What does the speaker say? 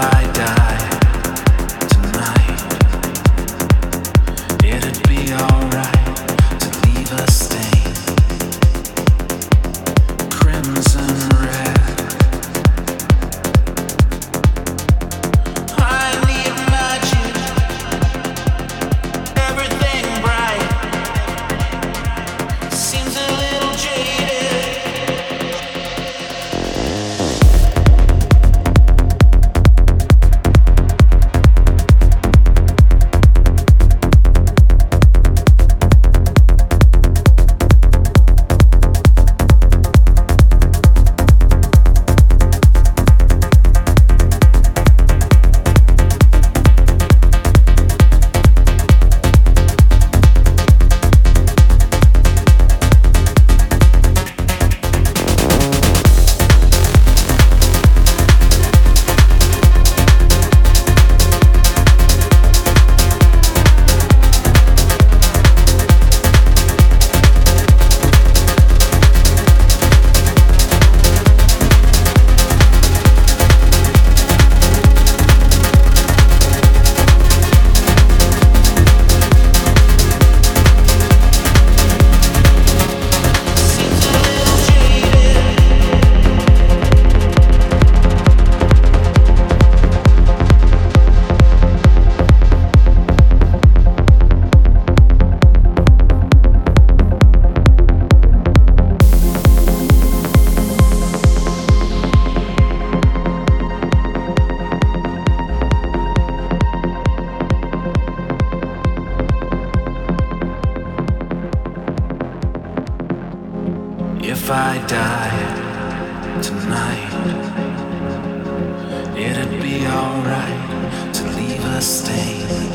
I die? If I died tonight, it'd be alright to leave a stain